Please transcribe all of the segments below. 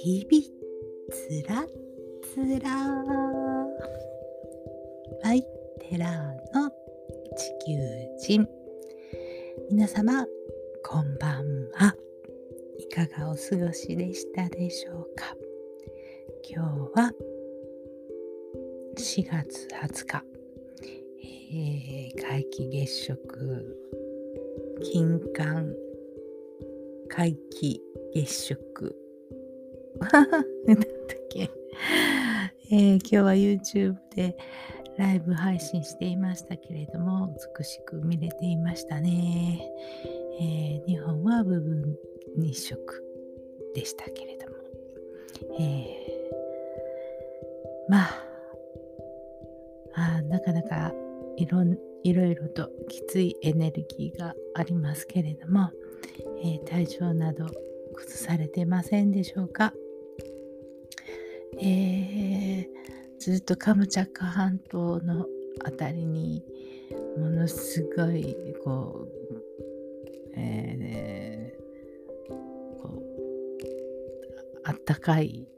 日々つらつら。バイテラーの地球人。皆様こんばんは。いかがお過ごしでしたでしょうか？今日は4月20日、えー、皆既月食金環皆既月食。なんだっけ、えー、今日は YouTube でライブ配信していましたけれども美しく見れていましたね、えー、日本は部分日食でしたけれども、えー、まああなかなかいろんいろいろときついエネルギーがありますけれども、えー、体調など崩されてませんでしょうか、えー、ずっとカムチャッカ半島の辺りにものすごいこう、えー、こうあったかい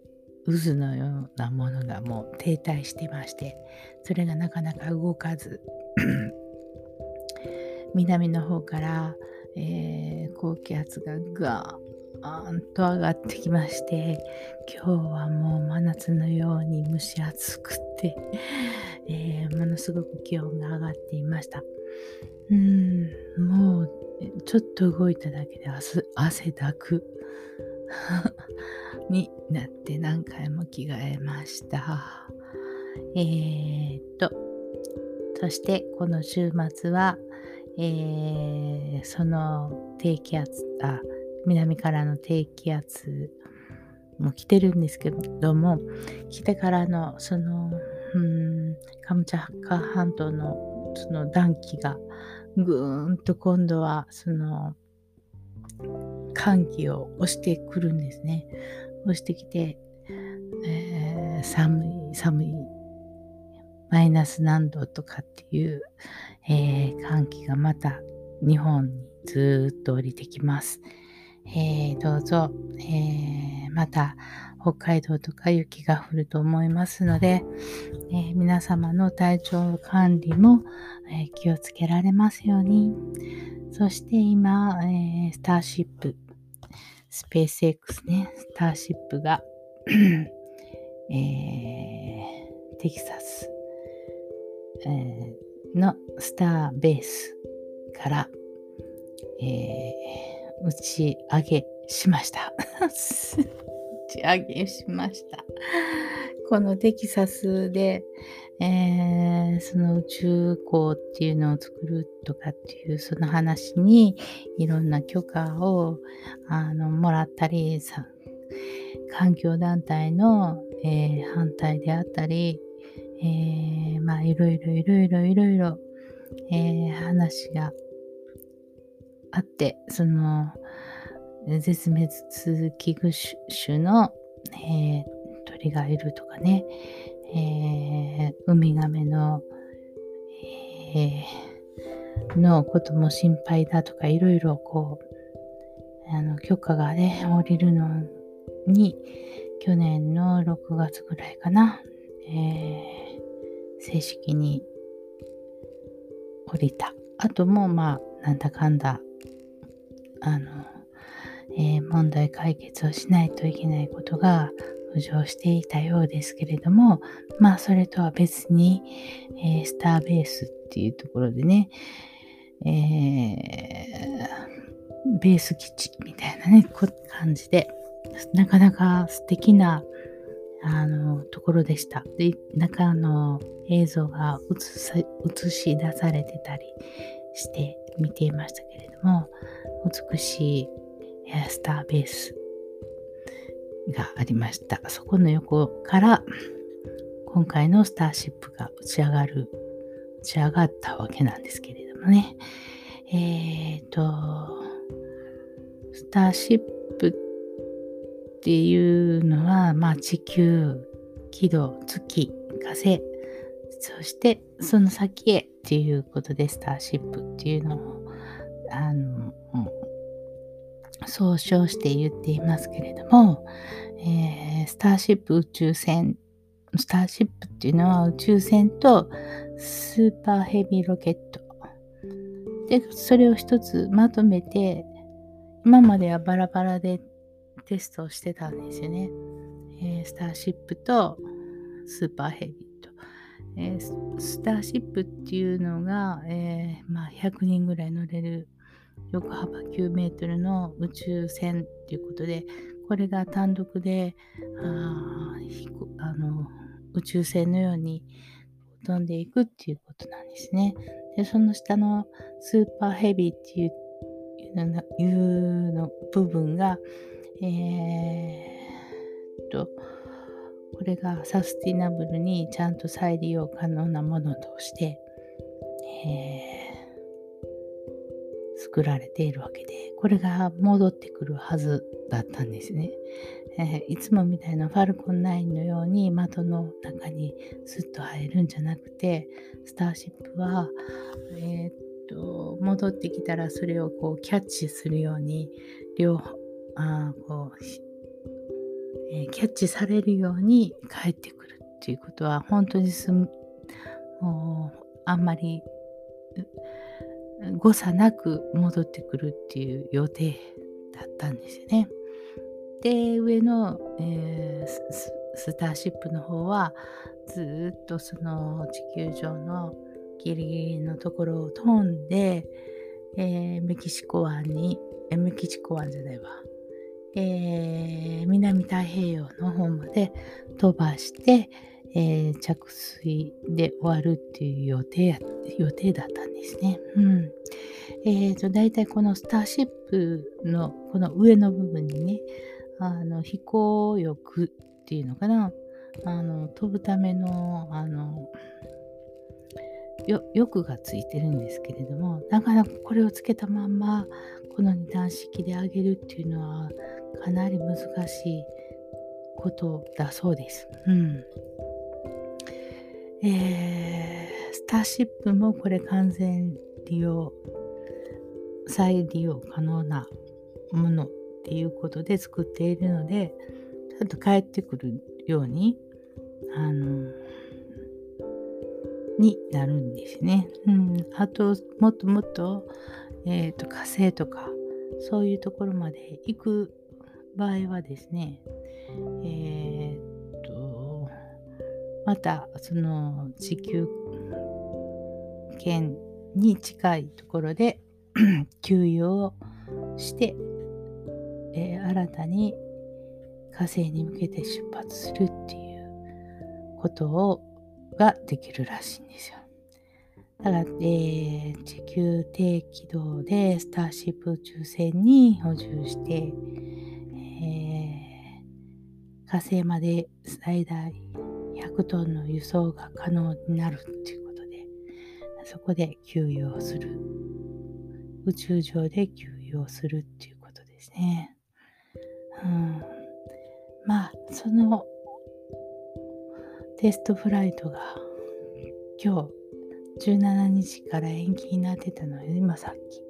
渦のようなものがもう停滞してましてそれがなかなか動かず 南の方から、えー、高気圧がガーンと上がってきまして今日はもう真夏のように蒸し暑くて、えー、ものすごく気温が上がっていました。うんもうちょっと動いただけで汗だく になって何回も着替えました。えー、っとそしてこの週末はえー、その低気圧あ南からの低気圧も来てるんですけども来てからのそのうんカムチャッカ半島のその暖気がぐーんと今度はその寒気を押してくるんですね押してきて、えー、寒い寒いマイナス何度とかっていう、えー、寒気がまた日本にずっと降りてきます。えー、どうぞ、えー、また北海道とか雪が降ると思いますので、え皆様の体調管理も、え気をつけられますように。そして今、えスターシップ、スペース X ね、スターシップが え、テキサスえ、のスターベースから、えー、打ち上げしました。打ち上げしました。このテキサスで、えー、その宇宙港っていうのを作るとかっていうその話にいろんな許可をあのもらったりさ環境団体の、えー、反対であったりえー、まあいろいろいろいろいろいろ、え、話があって、その絶滅危惧種の、えー、鳥がいるとかね、えー、ウミガメの、えー、のことも心配だとかいろいろこうあの許可がね降りるのに去年の6月ぐらいかな、え正式に降りた。後もまあなんだかんだあの、えー、問題解決をしないといけないことが浮上していたようですけれどもまあそれとは別に、えー、スターベースっていうところでね、えー、ベース基地みたいなね感じでなかなか素敵なあのところでした。で中の映像が映し出されてたりして見ていましたけれども美しいスターベースがありました。そこの横から今回のスターシップが打ち上がる打ち上がったわけなんですけれどもね。えっ、ー、とスターシップっていうのは、まあ、地球、軌道、月、火星、そしてその先へっていうことで、スターシップっていうのを、あの、総称して言っていますけれども、えー、スターシップ宇宙船スターシップっていうのは宇宙船とスーパーヘビーロケット。でそれを一つまとめて今まではバラバラでテストをしてたんですよね、えー、スターシップとスーパーヘビーと、えー、スターシップっていうのが、えー、まあ、100人ぐらい乗れる横幅9メートルの宇宙船っていうことでこれが単独でああの宇宙船のように飛んでいくっていうことなんですね。でその下のスーパーヘビーっていういうの部分が、えー、とこれがサスティナブルにちゃんと再利用可能なものとして、えー、作られているわけでこれが戻ってくるはずだったんですね。えー、いつもみたいなファルコン9のように窓の中にスッと入るんじゃなくてスターシップは、えー、っと戻ってきたらそれをこうキャッチするように両あこう、えー、キャッチされるように帰ってくるっていうことは本当にすもうあんまり誤差なく戻ってくるっていう予定だったんですよね。で上の、えー、スターシップの方はずっとその地球上のギリギリのところを飛んで、えー、メキシコ湾に、えメキシコ湾じゃないわ、えー、南太平洋の方まで飛ばして、えー、着水で終わるっていう予定予定だったんですね。うん。えっ、ー、と、大体このスターシップのこの上の部分にね、あの飛行翼っていうのかなあの飛ぶためのあのよ翼がついてるんですけれどもなかなかこれをつけたまんまこの二段式で上げるっていうのはかなり難しいことだそうです。うんえー、スターシップもこれ完全利用再利用可能なものっていうことで作っているのでちゃんと帰ってくるようにあのになるんですね。うん、あともっともっと,、えーと、火星とかそういうところまで行く場合はですねえっ、とまたその地球圏に近いところで 給油をしてえー、新たに火星に向けて出発するっていうことをができるらしいんですよ。だから、えー、地球低軌道でスターシップ宇宙船に補充して、えー、火星まで最大100トンの輸送が可能になるっていうことで、そこで給油をする。宇宙上で給油をするっていうことですね。うん、まあそのテストフライトが今日17日から延期になってたので今さっき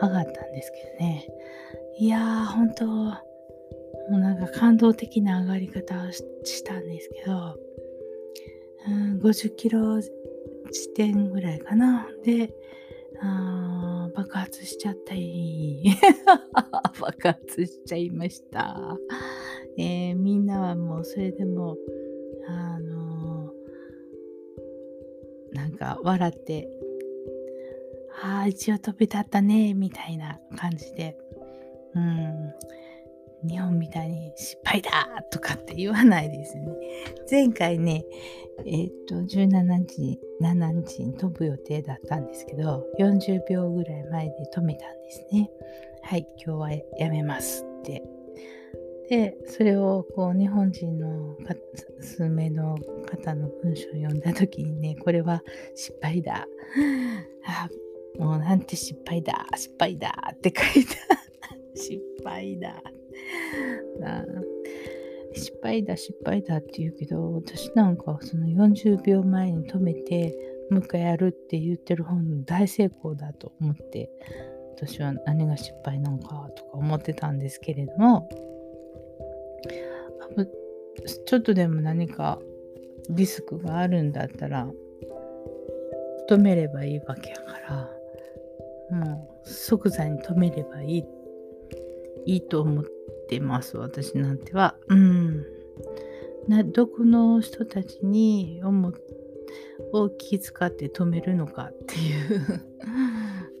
上がったんですけどねいやー本当もうなんか感動的な上がり方をしたんですけど、うん、50キロ地点ぐらいかな。であ爆発しちゃったり。爆発しちゃいました、えー、みんなはもうそれでもあのー、なんか笑ってああ一応飛び立ったねみたいな感じで。うん。日本みたいに失敗だとかって言わないですね。前回ね、えー、っと、17時、7日に飛ぶ予定だったんですけど、40秒ぐらい前で止めたんですね。はい、今日はやめますって。で、それをこう日本人の数名の方の文章を読んだ時にね、これは失敗だ。あもうなんて失敗だ、失敗だって書いた。失敗だ。失敗だ失敗だって言うけど私なんかその40秒前に止めてもう一回やるって言ってる本大成功だと思って私は何が失敗なのかとか思ってたんですけれどもちょっとでも何かリスクがあるんだったら止めればいいわけやからもう即座に止めればいいいいと思ってます私なんてはうんなどこの人たちに思を気遣って止めるのかっていう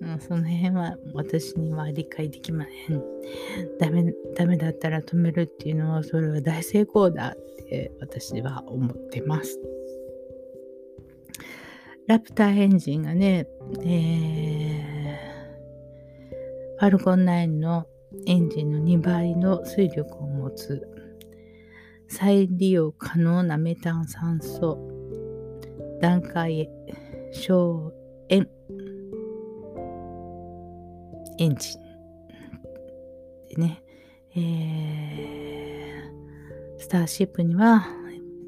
うん、その辺は私には理解できません。ダメ、ダメだったら止めるっていうのは、それは大成功だって私は思ってます。ラプターエンジンがね、えー、ファルコン9のエンジンの2倍の水力を持つ。再利用可能なメタン酸素。段階省塩エンジン。でね、えー、スターシップには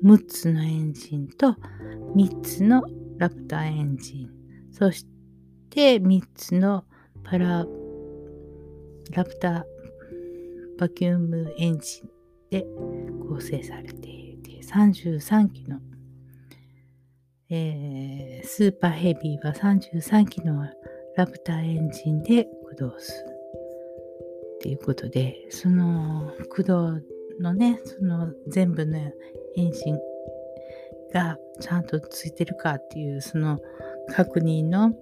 6つのエンジンと3つのラプターエンジン、そして3つのパラ、ラプターバキュームエンジンで構成されていて33機の、えー、スーパーヘビーは33機のラプターエンジンで駆動するっていうことでその駆動のねその全部のエンジンがちゃんとついてるかっていうその確認の,、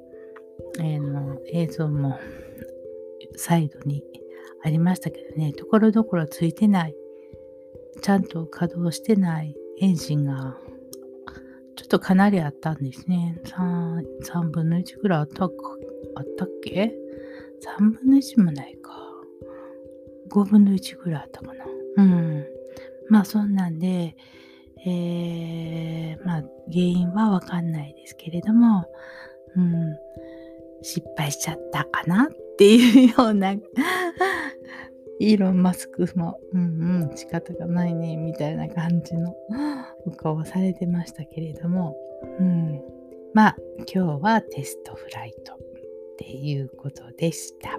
えー、の映像もサイドにありましたけどねところどころついてないちゃんと稼働してないエンジンがちょっとかなりあったんですね 3, 3分の1ぐらいあったあったっけ？3分の1もないか。5分の1ぐらいあったかな。うん。まあそんなんで、えー、まあ原因はわかんないですけれども、うん、失敗しちゃったかなっていうような イーロン・マスクも、うんうん、仕方がないね、みたいな感じのお顔をされてましたけれども、うん、まあ今日はテストフライト。っていうことでした。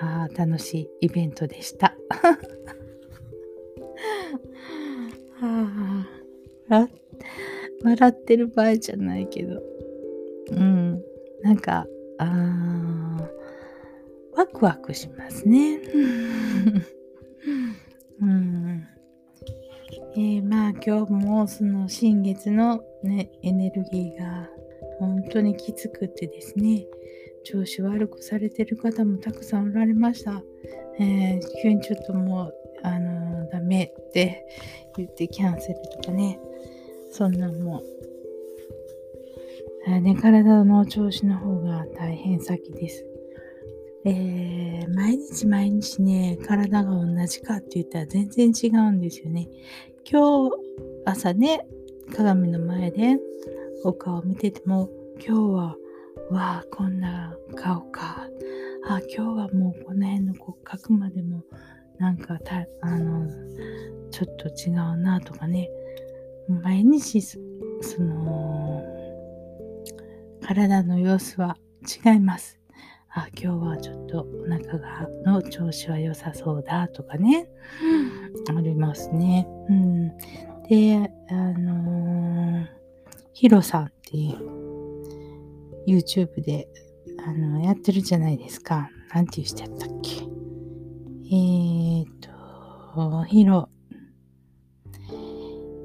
あ楽しいイベントでした。はあ、笑ってる場合じゃないけど、うん、なんか、あワクワクしますね。うんえー、まあ今日もその新月の、ね、エネルギーが本当にきつくてですね、調子悪くされてる方もたくさんおられました。えー、急にちょっともう、あのー、ダメって言ってキャンセルとかね、そんなんもう、ね、体の調子の方が大変先です。えー、毎日毎日ね、体が同じかって言ったら全然違うんですよね。今日朝ね、鏡の前でお顔を見てても今日はわあこんな顔かあ今日はもうこの辺の骨格までもなんかたあのちょっと違うなとかね毎日その体の様子は違いますあ今日はちょっとお腹がの調子は良さそうだとかね、ありますね。うん、であのーヒロさんっていう YouTube であのやってるじゃないですか。なんていう人やったっけえーと、ヒロ、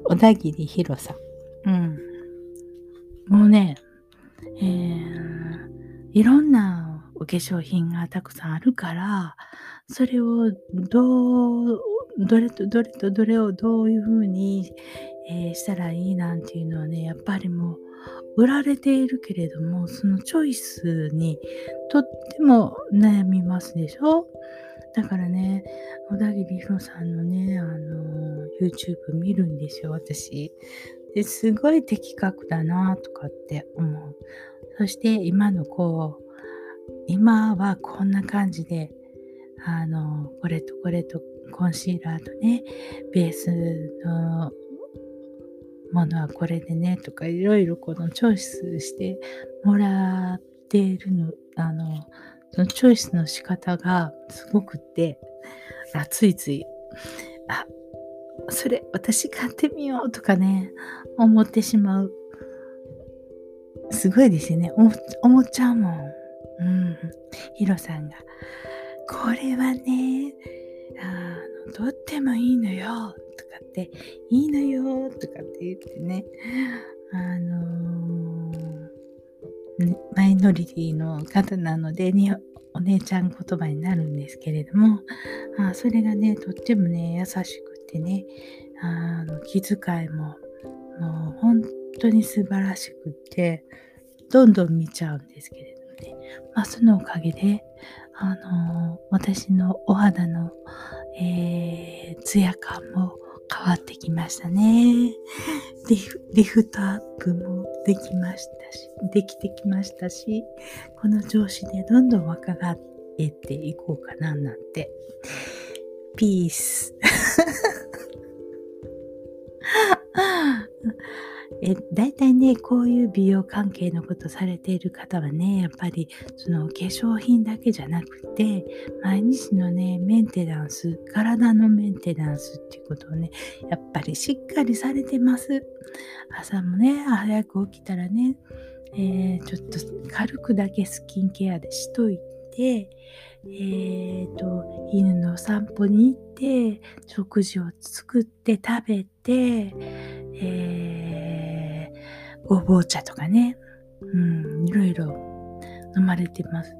小田切ヒロさん。うん。もうね、えー、いろんなお化粧品がたくさんあるから、それをどう、どれとどれとどれをどういうふうにえー、したらいいなんていうのはね、やっぱりもう売られているけれども、そのチョイスにとっても悩みますでしょ？だからね、小田切ヒロさんのね、あの、YouTube 見るんですよ、私。ですごい的確だなとかって思う。そして今のこう、今はこんな感じで、あの、これとこれとコンシーラーとね、ベースのものはこれでねとかいろいろこのチョイスしてもらっているのあのそのチョイスの仕方がすごくって、あついつい、あ、それ私買ってみようとかね、思ってしまう。すごいですよね。思っちゃうもん。うん。ヒロさんが、これはね、あの、とってもいいのよ、とかって、いいのよ、とかって言ってね、あのー、マイノリティの方なので、お姉ちゃん言葉になるんですけれども、あそれがね、とってもね、優しくてね、あの気遣いも、もう本当に素晴らしくって、どんどん見ちゃうんですけれどもね、まあ、そのおかげで、あの私のお肌の、えー、ツヤ感も変わってきましたね。リフリフトアップもできましたし、できてきましたし、この調子でどんどん若返っていこうかななんて。ピース。え大体ねこういう美容関係のことされている方はねやっぱりその化粧品だけじゃなくて毎日のねメンテナンス体のメンテナンスっていうことをねやっぱりしっかりされてます。朝もね早く起きたらね、えー、ちょっと軽くだけスキンケアでしといてえーと、犬の散歩に行って食事を作って食べて、えー、ごぼう茶とかね、うん、いろいろ飲まれてます。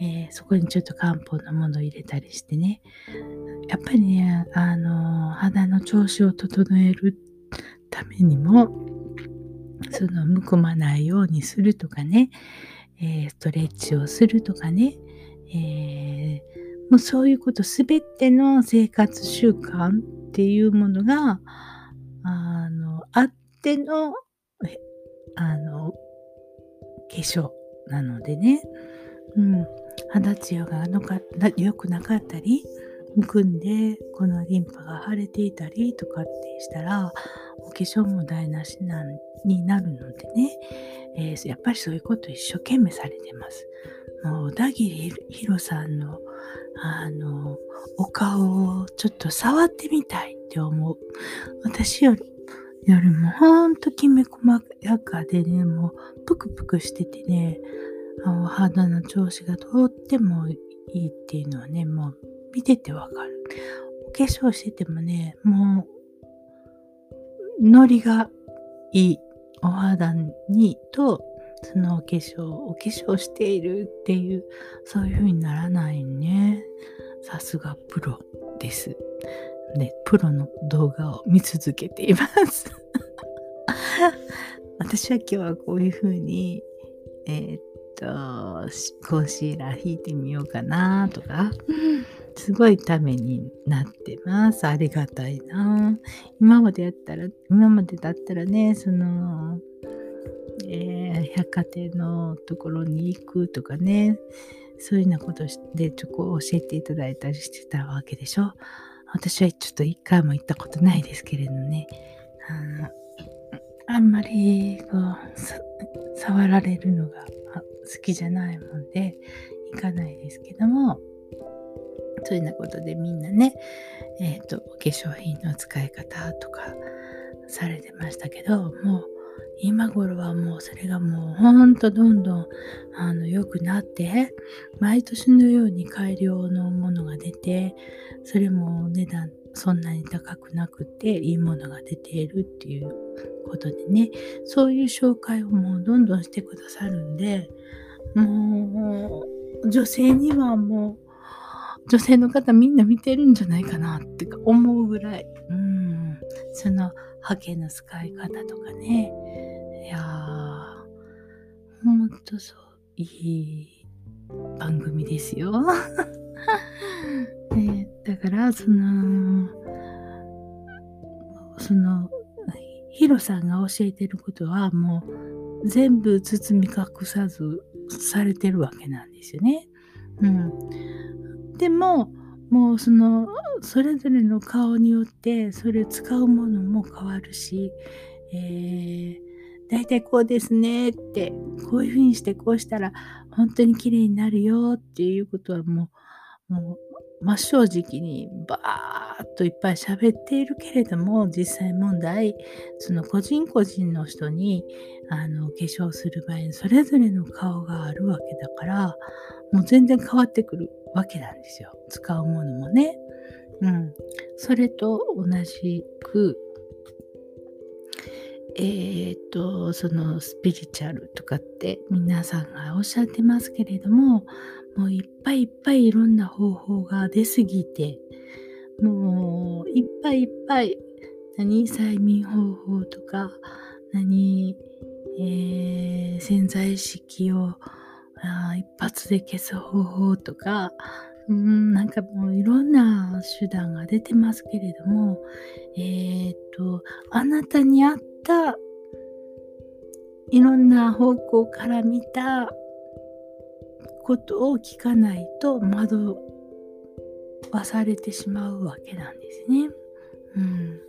えー、そこにちょっと漢方のものを入れたりしてね。やっぱりね、あの、肌の調子を整えるためにも、その、むくまないようにするとかね、えー、ストレッチをするとかね、えー、もうそういうことすべての生活習慣っていうものがあってのあの化粧なのでね、うん、肌ツヤが良くなかったりむくんでこのリンパが腫れていたりとかってしたらお化粧も台無しなになるのでね、えー、やっぱりそういうこと一生懸命されてます。もう小田切ヒロさんのあのお顔をちょっと触ってみたいって思う。私よりよりもほんときめ細やかでね、もうぷくぷくしててね、お肌の調子がとってもいいっていうのはね、もう見ててわかる。お化粧しててもね、もう、ノリがいいお肌にとそのお化粧、お化粧しているっていう、そういう風にならないね。さすがプロです。で、プロの動画を見続けています 私は今日はこういう風に、えー、っと、コンシーラー引いてみようかなとか、すごいためになってます。ありがたいな。今までやったら、今までだったらね、その、えー、百貨店のところに行くとかね、そういうようなことでちょこ教えていただいたりしてたわけでしょ。私はちょっと一回も行ったことないですけれどね、あのあんまりこう触られるのが好きじゃないもんで行かないですけども、そういうようなことでみんなね、えっ、ー、と、お化粧品の使い方とかされてましたけど、もう今頃はもうそれがもうほんとどんどんあの良くなって毎年のように改良のものが出てそれも値段そんなに高くなくていいものが出ているっていうことでね。そういう紹介をもうどんどんしてくださるんでもう女性にはもう女性の方みんな見てるんじゃないかなって思うぐらい、うん、そのハケの使い方とかね。とそう、いい番組ですよ。ね、だから、その、その、ヒロさんが教えてることはもう全部包み隠さずされてるわけなんですよね。うん。でも、もうそのそれぞれの顔によってそれ使うものも変わるし、えー、大体こうですねってこういうふうにしてこうしたら本当に綺麗になるよっていうことはもうもう真正直にバーッといっぱい喋っているけれども実際問題その個人個人の人にあの化粧する場合にそれぞれの顔があるわけだからもう全然変わってくるわけなんですよ使うものもね。うん、それと同じくえー、っとそのスピリチュアルとかって皆さんがおっしゃってますけれどももういっぱいいっぱいいろんな方法が出すぎてもういっぱいいっぱい何催眠方法とか何、えー、潜在意識をあ一発で消す方法とかうんなんかもういろんな手段が出てますけれどもえー、っとあなたに合ったいろんな方向から見たことを聞かないと惑わされてしまうわけなんですね。うん、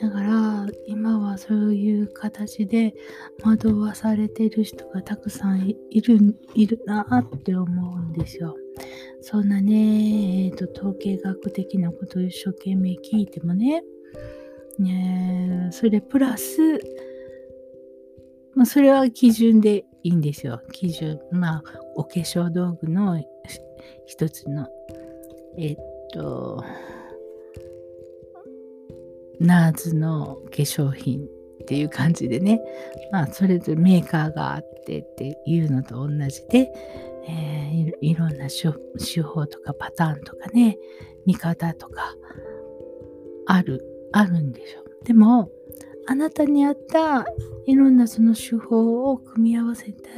だから今はそういう形で惑わされてる人がたくさんいるいるなって思うんですよ。そんなね、えーと統計学的なことを一生懸命聞いてもねねそれプラス、まあ、それは基準でいいんですよ。基準。まあ、お化粧道具の一つの、えっと、ナーズの化粧品っていう感じでね、まあ、それぞれメーカーがあってっていうのと同じで、えー、いろんな手法とかパターンとかね、見方とかあるあるんでしょ。でも、あなたに合ったいろんなその手法を組み合わせて、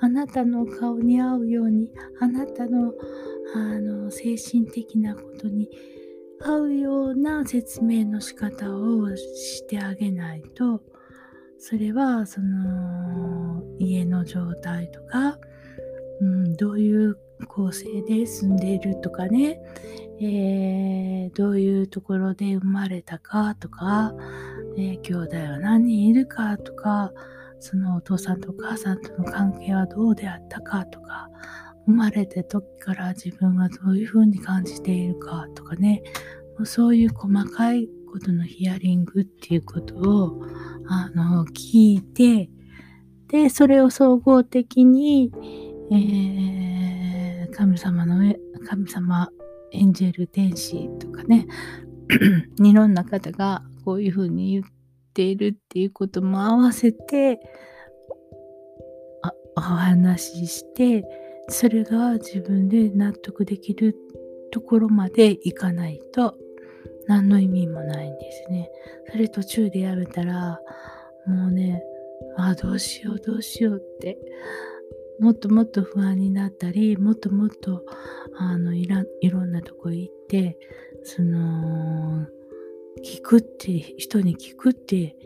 あなたの顔に合うように、あなたのあの精神的なことに合うような説明の仕方をしてあげないと、それはその家の状態とか、うん、どういう構成で住んでいるとかね、えー、どういうところで生まれたかとか、えー、兄弟は何人いるかとか、そのお父さんとお母さんとの関係はどうであったかとか、生まれた時から自分がどういうふうに感じているかとかね、もうそういう細かいことのヒアリングっていうことをあの聞いて、で、それを総合的に、えー、神様の上神様エンジェル天使とかねいろんな方がこういうふうに言っているっていうことも合わせてあお話ししてそれが自分で納得できるところまでいかないと何の意味もないんですね。それ途中でやめたらもうねあどうしようどうしようってもっともっと不安になったりもっともっとあのいらいろんなとこ行ってその聞くって人に聞くって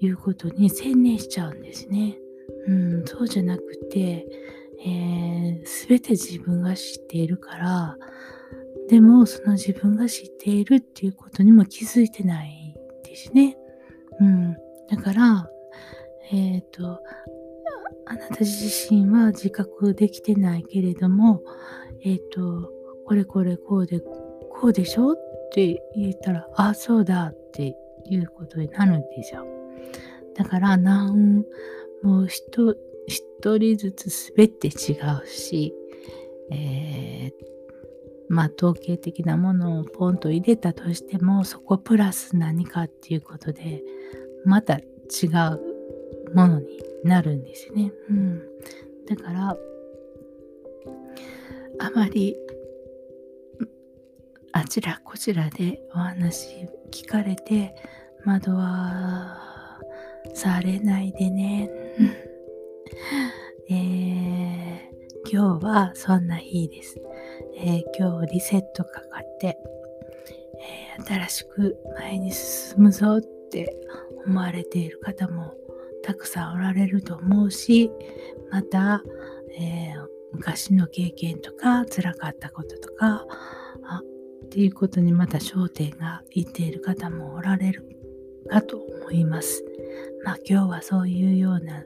いうことに専念しちゃうんですね。うん、そうじゃなくて、えー、全て自分が知っているからでもその自分が知っているっていうことにも気づいてないですね。うん、だからえっ、ー、とあなた自身は自覚できてないけれども、えっ、ー、と、これこれこうで、こうでしょって言ったら、あ、そうだっていうことになるんですよ。だから、なん、もう一人ずつ全て違うし、えー、まあ統計的なものをポンと入れたとしてもそこプラス何かっていうことでまた違うものになるんですね。うん、だからあまりあちらこちらでお話聞かれて惑わされないでね。えー、今日はそんな日です。えー、今日リセットかかって、えー、新しく前に進むぞって思われている方もたくさんおられると思うしまた、えー、昔の経験とか辛かったこととかあっていうことにまた焦点がいっている方もおられるかと思います。まあ今日はそういうような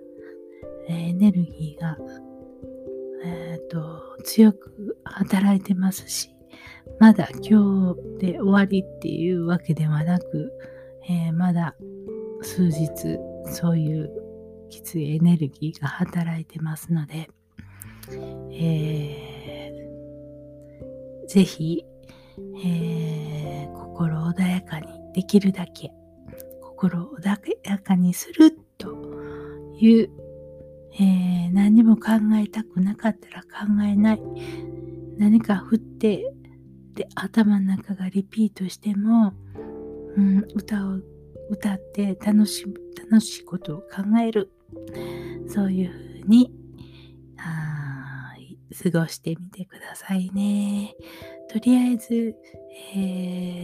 えエネルギーが、えーと、強く働いてますし、まだ今日で終わりっていうわけではなく、えー、まだ数日そういうきついエネルギーが働いてますので、えー、ぜひ、えー、心穏やかにできるだけ心穏やかにするという、えー、何も考えたくなかったら考えない。何か振ってで頭の中がリピートしても、うん、歌を歌って楽し楽しいことを考えるそういうふうに過ごしてみてくださいね。とりあえず、え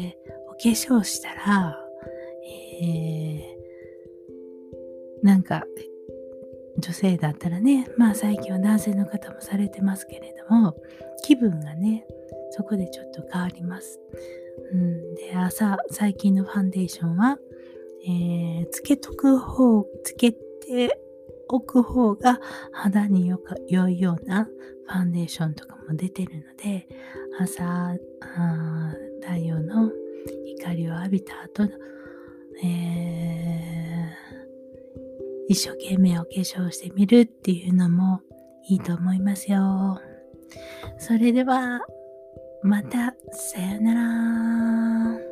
ー、お化粧したら、えー、なんか、女性だったらね、まあ最近は男性の方もされてますけれども、気分がね、そこでちょっと変わります。うん、で、朝、最近のファンデーションは、えー、つけとく方、つけておく方が肌によか良いようなファンデーションとかも出てるので、朝、太陽の光を浴びた後の、えー、一生懸命お化粧してみるっていうのもいいと思いますよ。それでは、また、さよなら。